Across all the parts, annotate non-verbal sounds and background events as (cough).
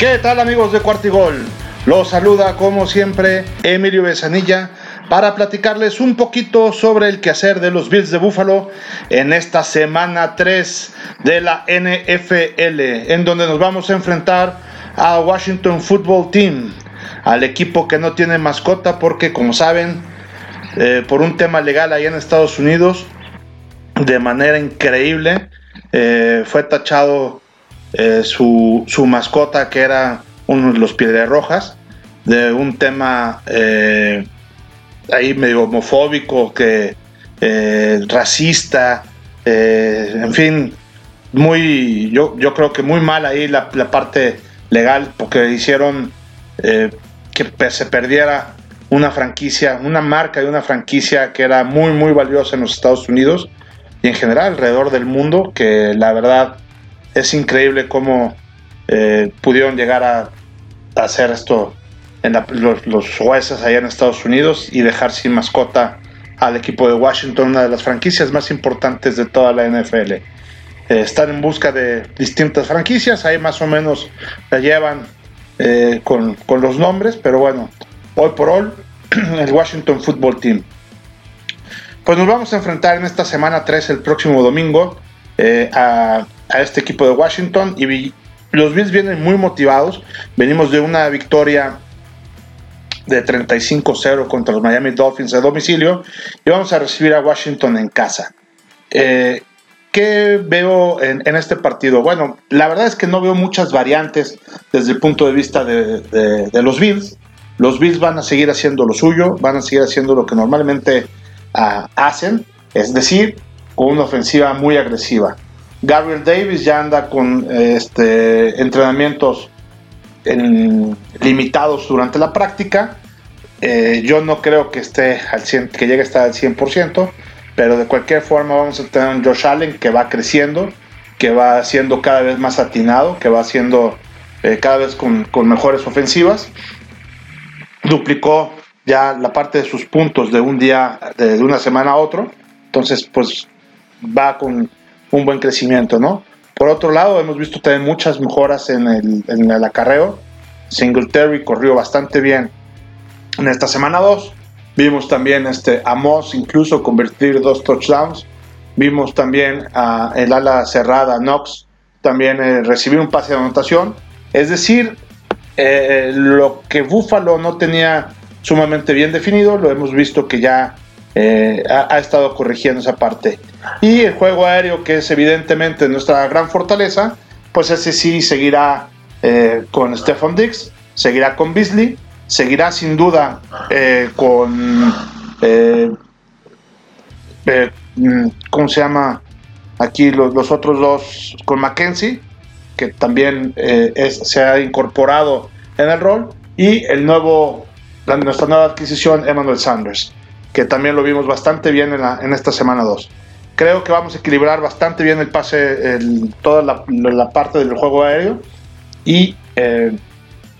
¿Qué tal amigos de Cuartigol? Los saluda como siempre Emilio Besanilla para platicarles un poquito sobre el quehacer de los Bills de Búfalo en esta semana 3 de la NFL, en donde nos vamos a enfrentar a Washington Football Team, al equipo que no tiene mascota porque como saben, eh, por un tema legal allá en Estados Unidos, de manera increíble, eh, fue tachado eh, su, su, mascota, que era uno de los Piedras Rojas, de un tema eh, ahí medio homofóbico, que eh, racista, en fin, muy, yo, yo creo que muy mal ahí la, la parte legal, porque hicieron que se perdiera una franquicia, una marca de una franquicia que era muy, muy valiosa en los Estados Unidos y en general alrededor del mundo, que la verdad es increíble cómo eh, pudieron llegar a, hacer esto en los, jueces allá en Estados Unidos y dejar sin mascota al equipo de Washington, una de las franquicias más importantes de toda la NFL. Eh, están en busca de distintas franquicias, ahí más o menos la llevan eh, con, con, los nombres, pero bueno, hoy por hoy (clears throat) el Washington Football Team. Pues nos vamos a enfrentar en esta semana 3 el próximo domingo a a este equipo de Washington y los Bills vienen muy motivados. Venimos de una victoria de 35-0 contra los Miami Dolphins a domicilio y vamos a recibir a Washington en casa. Eh, ¿Qué veo en, este partido? Bueno, la verdad es que no veo muchas variantes desde el punto de vista de, los Bills. Los Bills van a seguir haciendo lo suyo, van a seguir haciendo lo que normalmente ah, hacen, es decir, con una ofensiva muy agresiva. Gabriel Davis ya anda con este, entrenamientos limitados durante la práctica. Eh, yo no creo que esté al 100, que llegue a estar al 100%, pero de cualquier forma vamos a tener un Josh Allen que va creciendo, que va siendo cada vez más atinado, que va siendo eh, cada vez con, mejores ofensivas. Duplicó ya la parte de sus puntos de un día, de una semana a otro. Entonces, pues va con un buen crecimiento, ¿no? Por otro lado, hemos visto también muchas mejoras en el, en el acarreo. Singletary corrió bastante bien en esta semana 2. Vimos también este, a Moss incluso convertir dos touchdowns. Vimos también a el ala cerrada, Knox, también eh, recibir un pase de anotación. Es decir, eh, lo que Buffalo no tenía sumamente bien definido, lo hemos visto que ya eh, ha, estado corrigiendo esa parte. Y el juego aéreo, que es evidentemente nuestra gran fortaleza, pues ese sí seguirá eh, con Stefan Dix, seguirá con Beasley, seguirá sin duda eh, con. Mm, ¿Cómo se llama? Aquí los, otros dos, con Mackenzie, que también se ha incorporado en el rol, y el nuevo, nuestra nueva adquisición, Emmanuel Sanders que también lo vimos bastante bien en, esta semana 2. Creo que vamos a equilibrar bastante bien el pase, toda la, parte del juego aéreo y eh,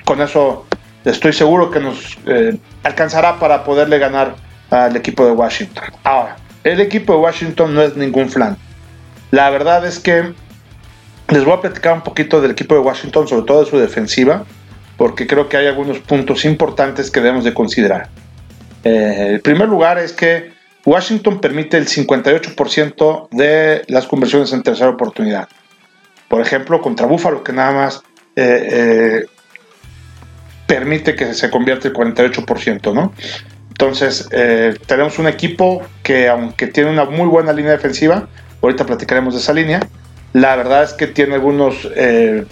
con eso estoy seguro que nos eh, alcanzará para poderle ganar al equipo de Washington. Ahora, el equipo de Washington no es ningún flan. La verdad es que les voy a platicar un poquito del equipo de Washington, sobre todo de su defensiva, porque creo que hay algunos puntos importantes que debemos de considerar. Eh, el primer lugar es que Washington permite el 58% de las conversiones en tercera oportunidad. Por ejemplo, contra Buffalo, que nada más eh, eh, permite que se convierta el 48%, ¿no? Entonces, tenemos un equipo que, aunque tiene una muy buena línea defensiva, ahorita platicaremos de esa línea, la verdad es que tiene algunos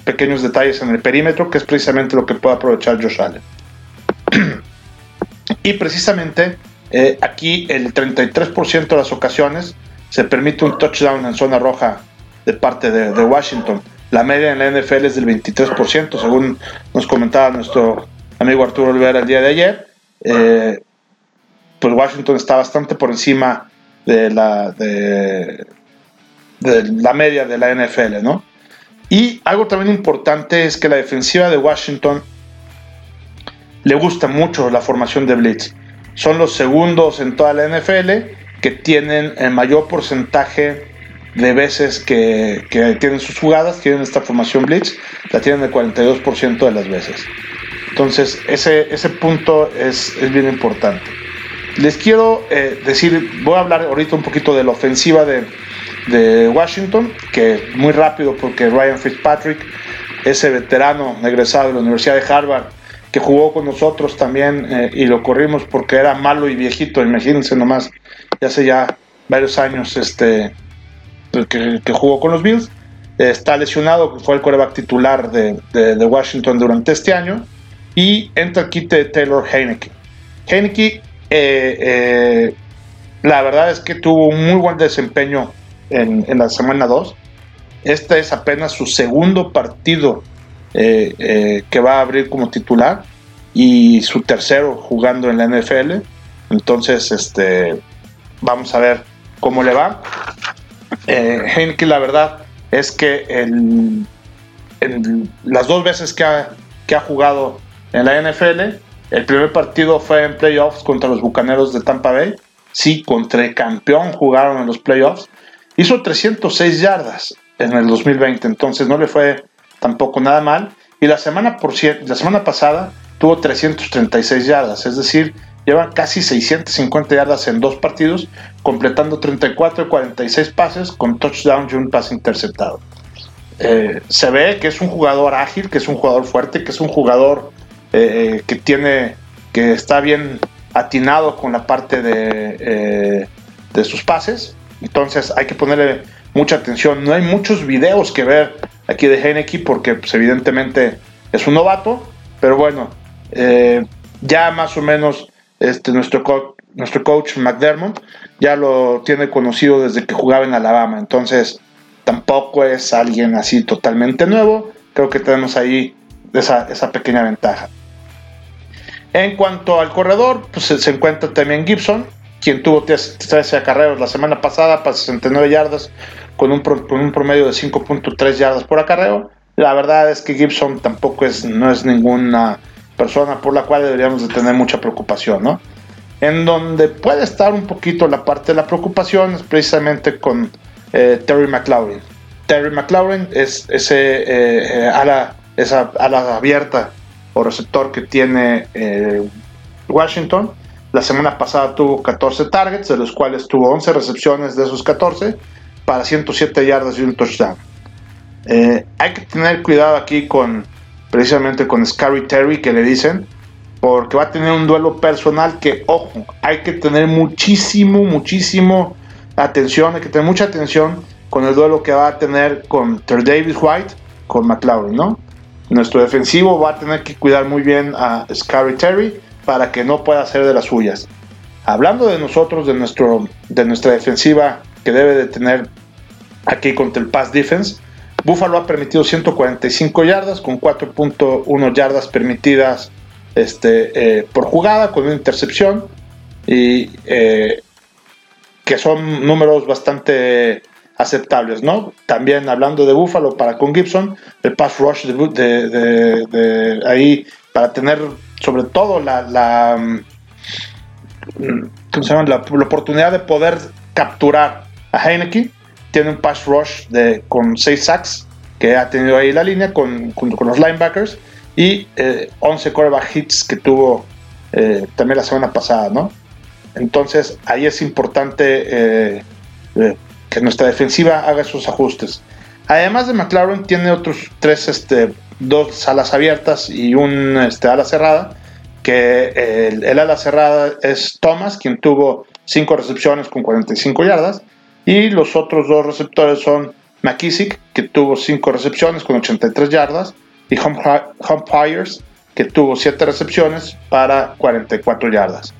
pequeños detalles en el perímetro, que es precisamente lo que puede aprovechar Josh Allen. (clears throat) Y precisamente eh, aquí el 33% de las ocasiones se permite un touchdown en zona roja de parte de, Washington. La media en la NFL es del 23%, según nos comentaba nuestro amigo Arturo Olvera el día de ayer. Eh, pues Washington está bastante por encima de la, de, la media de la NFL, ¿no? Y algo también importante es que la defensiva de Washington le gusta mucho la formación de blitz. Son los segundos en toda la NFL que tienen el mayor porcentaje de veces que, tienen sus jugadas, tienen esta formación blitz, la tienen el 42% de las veces. Entonces, ese, ese punto es, bien importante. Les quiero eh, decir, voy a hablar ahorita un poquito de la ofensiva de, de Washington, que muy rápido porque Ryan Fitzpatrick, ese veterano egresado de la Universidad de Harvard, que jugó con nosotros también eh, y lo corrimos porque era malo y viejito, imagínense nomás, ya hace ya varios años este, que, jugó con los Bills. está lesionado, fue el coreback titular de, Washington durante este año. Y entra el kit de Taylor Heineke. Heineke, eh, eh, la verdad es que tuvo un muy buen desempeño en, la semana 2. Este es apenas su segundo partido eh, que va a abrir como titular y su tercero jugando en la NFL. Entonces, este, vamos a ver cómo le va. Eh, la verdad es que en, las dos veces que ha, que ha jugado en la NFL, el primer partido fue en playoffs contra los Bucaneros de Tampa Bay. Sí, contra el campeón jugaron en los playoffs. Hizo 306 yardas en el 2020, entonces no le fue tampoco nada mal. Y la semana, por, la semana pasada tuvo 336 yardas, es decir, lleva casi 650 yardas en dos partidos, completando 34 y 46 pases con touchdown y un pase interceptado. Eh, se ve que es un jugador ágil, que es un jugador fuerte, que es un jugador eh, eh, que tiene, que está bien atinado con la parte de, de sus pases. Entonces hay que ponerle mucha atención. No hay muchos videos que ver aquí de Heineke porque pues, evidentemente es un novato, pero bueno, ya más o menos este, nuestro, nuestro coach McDermott ya lo tiene conocido desde que jugaba en Alabama, entonces tampoco es alguien así totalmente nuevo, creo que tenemos ahí esa, esa pequeña ventaja. En cuanto al corredor, pues se encuentra también Gibson, quien tuvo 13 acarreos la semana pasada para 69 yardas con un, con un promedio de 5.3 yardas por acarreo. La verdad es que Gibson tampoco es, no es ninguna persona por la cual deberíamos de tener mucha preocupación, ¿no? En donde puede estar un poquito la parte de la preocupación es precisamente con eh, Terry McLaurin. Terry McLaurin es ese eh, eh, ala, esa ala abierta o receptor que tiene Washington. La semana pasada tuvo 14 targets, de los cuales tuvo 11 recepciones de esos 14 para 107 yardas y un touchdown. hay que tener cuidado aquí con precisamente con Scary Terry que le dicen, porque va a tener un duelo personal que, ojo, hay que tener muchísimo, muchísimo atención, hay que tener mucha atención con el duelo que va a tener contra David White con McLaurin, ¿no? Nuestro defensivo va a tener que cuidar muy bien a Scary Terry para que no pueda hacer de las suyas. Hablando de nosotros, de, nuestro, de nuestra defensiva que debe de tener aquí contra el pass defense, Buffalo ha permitido 145 yardas con 4.1 yardas permitidas este, eh, por jugada con una intercepción y eh, que son números bastante aceptables, ¿no? También hablando de Buffalo para con Gibson, el pass rush de, ahí para tener sobre todo la, mm, la, la oportunidad de poder capturar a Heineke tiene un pass rush de, con 6 sacks que ha tenido ahí la línea con, con, los linebackers y 11 eh, quarterback hits que tuvo eh, también la semana pasada, ¿no? Entonces ahí es importante eh, que nuestra defensiva haga esos ajustes. Además de McLaren tiene otros tres, este, dos alas abiertas y un este, ala cerrada, que el, el ala cerrada es Thomas, quien tuvo 5 recepciones con 45 yardas, y los otros dos receptores son McKissick, que tuvo 5 recepciones con 83 yardas, y Humpires, que tuvo 7 recepciones para 44 yardas.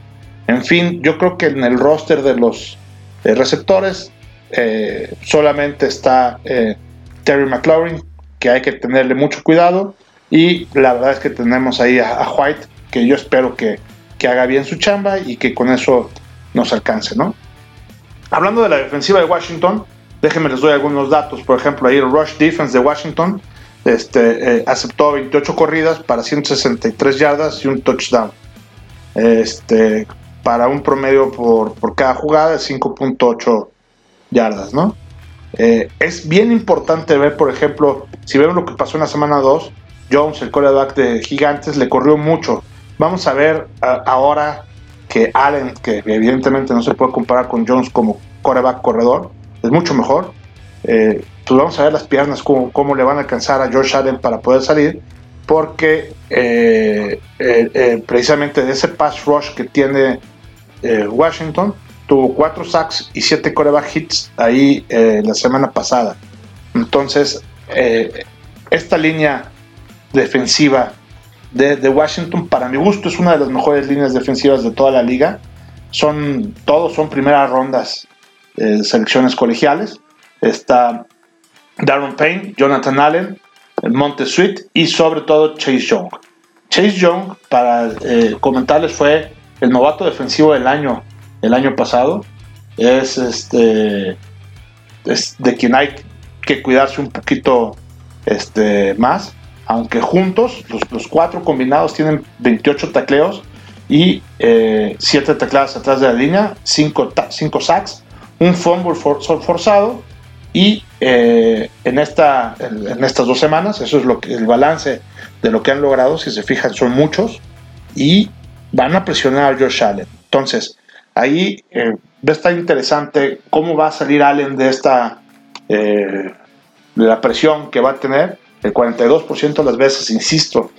En fin, yo creo que en el roster de los eh, receptores eh, solamente está eh, Terry McLaurin, que hay que tenerle mucho cuidado, y la verdad es que tenemos ahí a, a White, que yo espero que, que haga bien su chamba y que con eso nos alcance, ¿no? Hablando de la defensiva de Washington, déjenme les doy algunos datos. Por ejemplo, ahí el Rush Defense de Washington este, eh, aceptó 28 corridas para 163 yardas y un touchdown. Este, para un promedio por, cada jugada de 5.8 yardas, ¿no? Eh, es bien importante ver, por ejemplo, si vemos lo que pasó en la semana 2, Jones, el coreback de Gigantes, le corrió mucho. Vamos a ver ahora que Allen, que evidentemente no se puede comparar con Jones como coreback corredor, es mucho mejor. Eh, pues vamos a ver las piernas, cómo, cómo, le van a alcanzar a Josh Allen para poder salir, porque eh, precisamente de ese pass rush que tiene Washington, tuvo cuatro sacks y siete coreback hits ahí eh, la semana pasada. Entonces, eh, esta línea defensiva de, Washington, para mi gusto, es una de las mejores líneas defensivas de toda la liga. Son, todos son primeras rondas de selecciones colegiales. Está Darren Payne, Jonathan Allen, Monte Sweet y sobre todo Chase Young. Chase Young, para eh, comentarles, fue el novato defensivo del año el año pasado, es este es de quien hay que cuidarse un poquito este, más, aunque juntos, los, cuatro combinados tienen 28 tacleos y 7 eh, tacleadas atrás de la línea, 5 sacks, un fumble forzado y eh, en, esta, en, estas dos semanas, eso es lo que, el balance de lo que han logrado, si se fijan son muchos y van a presionar a Josh Allen. Entonces, Ahí eh, va interesante cómo va a salir Allen de esta eh, de la presión que va a tener. El 42% de las veces, insisto,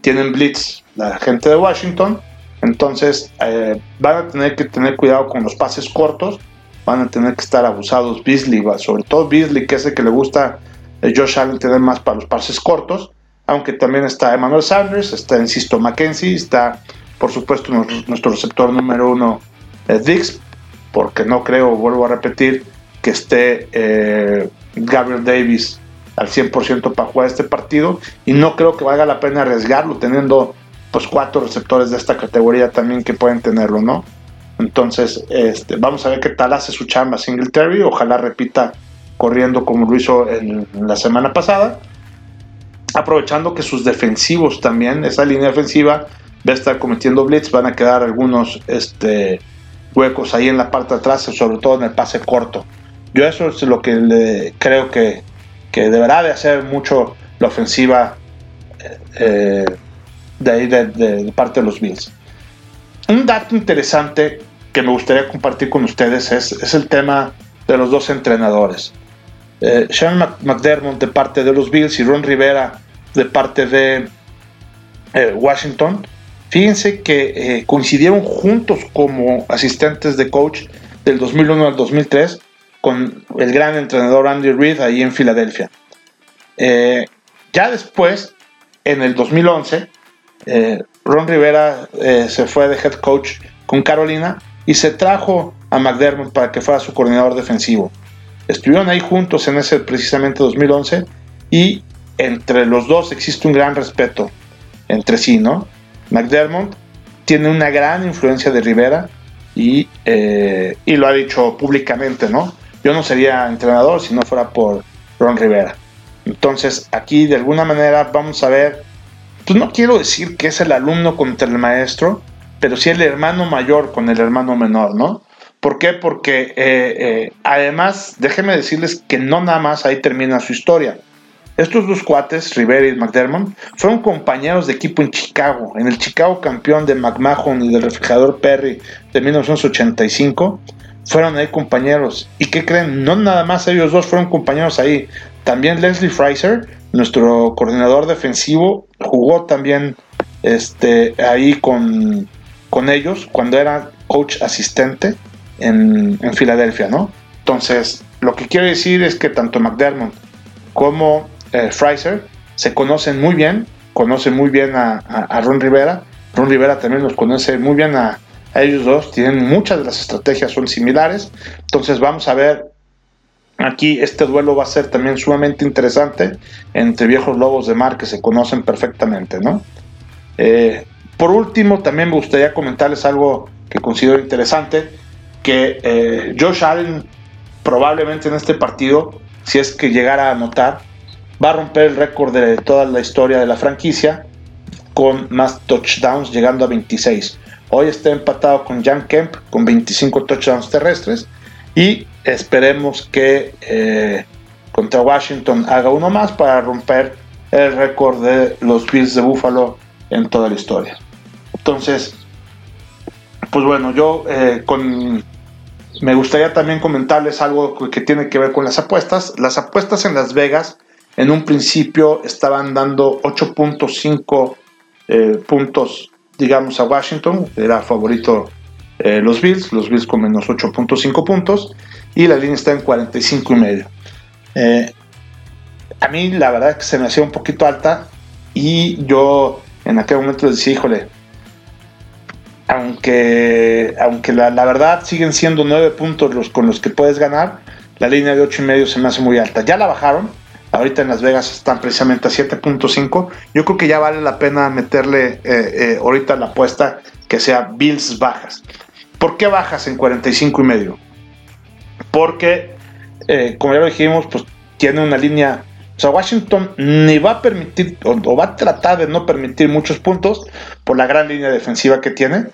tienen blitz la gente de Washington. Entonces eh, van a tener que tener cuidado con los pases cortos. Van a tener que estar abusados Beasley, sobre todo Beasley, que es el que le gusta a Josh Allen tener más para los pases cortos. Aunque también está Emmanuel Sanders, está, insisto, Mackenzie, está, por supuesto, nuestro receptor número uno, Dix, porque no creo, vuelvo a repetir, que esté eh, Gabriel Davis al 100% para jugar este partido y no creo que valga la pena arriesgarlo teniendo pues cuatro receptores de esta categoría también que pueden tenerlo, ¿no? Entonces, este, vamos a ver qué tal hace su chamba Singletary, ojalá repita corriendo como lo hizo en, la semana pasada, aprovechando que sus defensivos también, esa línea defensiva va a estar cometiendo blitz, van a quedar algunos este, huecos ahí en la parte de atrás, sobre todo en el pase corto. Yo eso es lo que le, creo que, deberá de hacer mucho la ofensiva eh, de ahí de, parte de los Bills. Un dato interesante que me gustaría compartir con ustedes es, el tema de los dos entrenadores. Eh, Sean McDermott de parte de los Bills y Ron Rivera de parte de eh, Washington Fíjense que coincidieron juntos como asistentes de coach del 2001 al 2003 con el gran entrenador Andy Reid ahí en Filadelfia. Eh, ya después, en el 2011, eh, Ron Rivera se fue de head coach con Carolina y se trajo a McDermott para que fuera su coordinador defensivo. Estuvieron ahí juntos en ese precisamente 2011 y entre los dos existe un gran respeto entre sí, ¿no? McDermott tiene una gran influencia de Rivera y, eh, y, lo ha dicho públicamente, ¿no? Yo no sería entrenador si no fuera por Ron Rivera. Entonces aquí de alguna manera vamos a ver, pues no quiero decir que es el alumno contra el maestro, pero sí el hermano mayor con el hermano menor, ¿no? ¿Por qué? Porque eh, eh, además, déjenme decirles que no nada más ahí termina su historia. Estos dos cuates, Rivera y McDermott, fueron compañeros de equipo en Chicago, en el Chicago campeón de McMahon y del refrigerador Perry de 1985. Fueron ahí compañeros. ¿Y qué creen? No nada más ellos dos fueron compañeros ahí. También Leslie Fraser, nuestro coordinador defensivo, jugó también este, ahí con, con ellos cuando era coach asistente en, en Filadelfia, ¿no? Entonces, lo que quiero decir es que tanto McDermott como eh, Fraser, se conocen muy bien, conocen muy bien a, Ron Rivera, Ron Rivera también los conoce muy bien a, ellos dos, tienen muchas de las estrategias son similares, entonces vamos a ver Aquí este duelo va a ser también sumamente interesante entre viejos lobos de mar que se conocen perfectamente, ¿no? Eh, por último, también me gustaría comentarles algo que considero interesante, que eh, Josh Allen probablemente en este partido, si es que llegara a anotar, va a romper el récord de toda la historia de la franquicia con más touchdowns, llegando a 26. Hoy está empatado con Jan Kemp con 25 touchdowns terrestres y esperemos que eh, contra Washington haga uno más para romper el récord de los Bills de Buffalo en toda la historia. Entonces, pues bueno, yo eh, con me gustaría también comentarles algo que tiene que ver con las apuestas. Las apuestas en Las Vegas en un principio estaban dando 8.5 eh, puntos, digamos, a Washington. Era favorito eh, los Bills, los Bills con menos 8.5 puntos. Y la línea está en 45 y medio. Eh, a mí la verdad es que se me hacía un poquito alta. Y yo en aquel momento decía, híjole, aunque, aunque la, verdad siguen siendo 9 puntos los con los que puedes ganar, la línea de 8 y medio se me hace muy alta. Ya la bajaron, ahorita en Las Vegas están precisamente a 7.5. Yo creo que ya vale la pena meterle eh, eh, ahorita la apuesta que sea Bills bajas. ¿Por qué bajas en 45 y medio? Porque, eh, como ya lo dijimos, pues tiene una línea o sea, Washington ni va a permitir o, va a tratar de no permitir muchos puntos por la gran línea defensiva que tiene.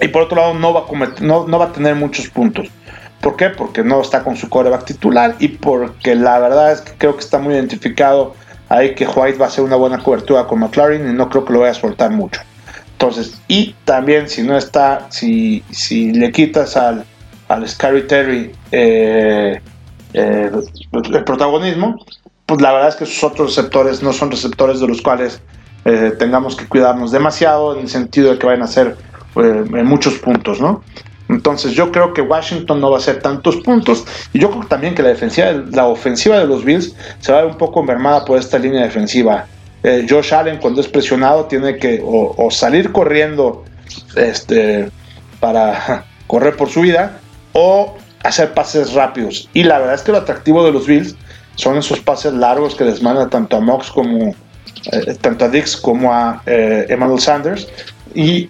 Y por otro lado, no va a, no, va a tener muchos puntos. ¿Por qué? Porque no está con su coreback titular y porque la verdad es que creo que está muy identificado ahí que White va a hacer una buena cobertura con McLaren y no creo que lo vaya a soltar mucho. Entonces, y también si no está, si, si le quitas al, al Scary Terry eh, eh, el protagonismo, pues la verdad es que esos otros receptores no son receptores de los cuales eh, tengamos que cuidarnos demasiado en el sentido de que vayan a ser eh, muchos puntos, ¿no? Entonces yo creo que Washington no va a hacer tantos puntos y yo creo también que la defensiva, la ofensiva de los Bills se va a ver un poco enfermada por esta línea defensiva. Eh, Josh Allen cuando es presionado tiene que o, salir corriendo este, para (laughs) correr por su vida o hacer pases rápidos. Y la verdad es que lo atractivo de los Bills son esos pases largos que les manda tanto a Mox como eh, tanto a Dix como a eh, Emmanuel Sanders y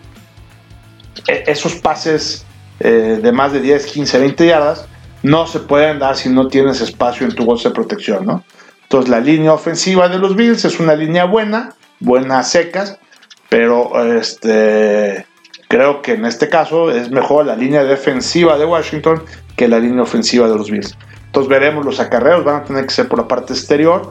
esos pases eh, de más de 10, 15, 20 yardas no se pueden dar si no tienes espacio en tu bolsa de protección, ¿no? Entonces la línea ofensiva de los Bills es una línea buena, buena secas, pero este creo que en este caso es mejor la línea defensiva de Washington que la línea ofensiva de los Bills. Entonces veremos los acarreos, van a tener que ser por la parte exterior.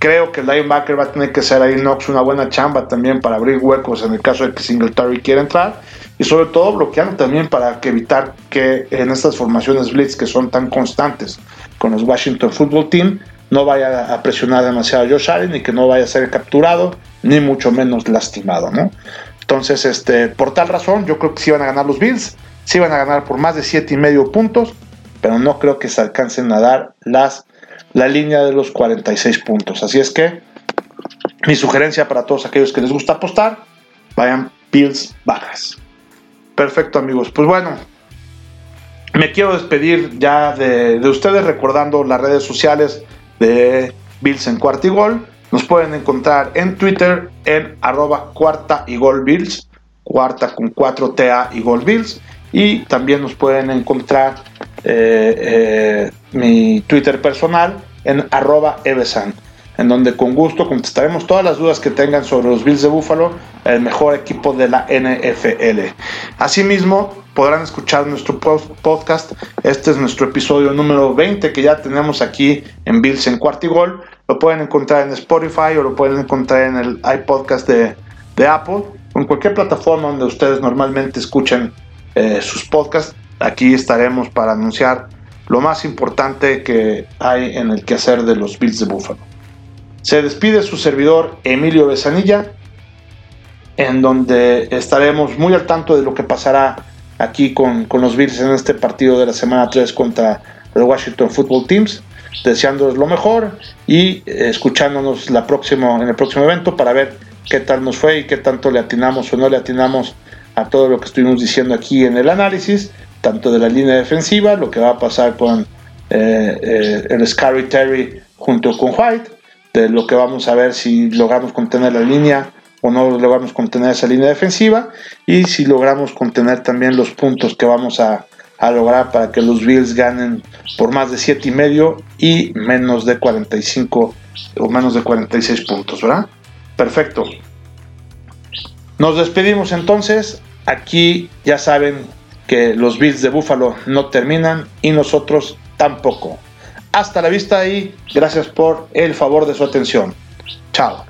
Creo que el linebacker va a tener que ser ahí Knox una buena chamba también para abrir huecos en el caso de que Singletary quiera entrar. Y sobre todo bloqueando también para evitar que en estas formaciones blitz que son tan constantes con los Washington Football Team no vaya a presionar demasiado a Josh Allen y que no vaya a ser capturado ni mucho menos lastimado, ¿no? Entonces, este, por tal razón, yo creo que sí van a ganar los Bills, sí van a ganar por más de siete y medio puntos pero no creo que se alcancen a dar las, la línea de los 46 puntos. Así es que mi sugerencia para todos aquellos que les gusta apostar, vayan Bills bajas. Perfecto amigos, pues bueno, me quiero despedir ya de, ustedes recordando las redes sociales de Bills en cuarta y gol. Nos pueden encontrar en Twitter en arroba cuarta y gol Bills, cuarta con 4TA y gol Bills. Y también nos pueden encontrar eh, eh, mi Twitter personal en arroba evesan, en donde con gusto contestaremos todas las dudas que tengan sobre los Bills de Buffalo, el mejor equipo de la NFL. Asimismo, podrán escuchar nuestro podcast. Este es nuestro episodio número 20 que ya tenemos aquí en Bills en Cuartigol. Lo pueden encontrar en Spotify o lo pueden encontrar en el iPodcast de, Apple o en cualquier plataforma donde ustedes normalmente escuchen eh, sus podcasts. Aquí estaremos para anunciar lo más importante que hay en el quehacer de los Bills de Buffalo. Se despide su servidor Emilio Besanilla, en donde estaremos muy al tanto de lo que pasará aquí con, los Bills en este partido de la semana 3 contra el Washington Football Teams, deseándoles lo mejor y escuchándonos la próxima, en el próximo evento para ver qué tal nos fue y qué tanto le atinamos o no le atinamos a todo lo que estuvimos diciendo aquí en el análisis, tanto de la línea defensiva, lo que va a pasar con eh, eh, el Scary Terry junto con White, de lo que vamos a ver si logramos contener la línea o no logramos contener esa línea defensiva y si logramos contener también los puntos que vamos a, a lograr para que los Bills ganen por más de 7 y medio y menos de 45 o menos de 46 puntos, ¿verdad? Perfecto. Nos despedimos entonces. Aquí ya saben que los Bills de Buffalo no terminan y nosotros tampoco. Hasta la vista y gracias por el favor de su atención. Chao.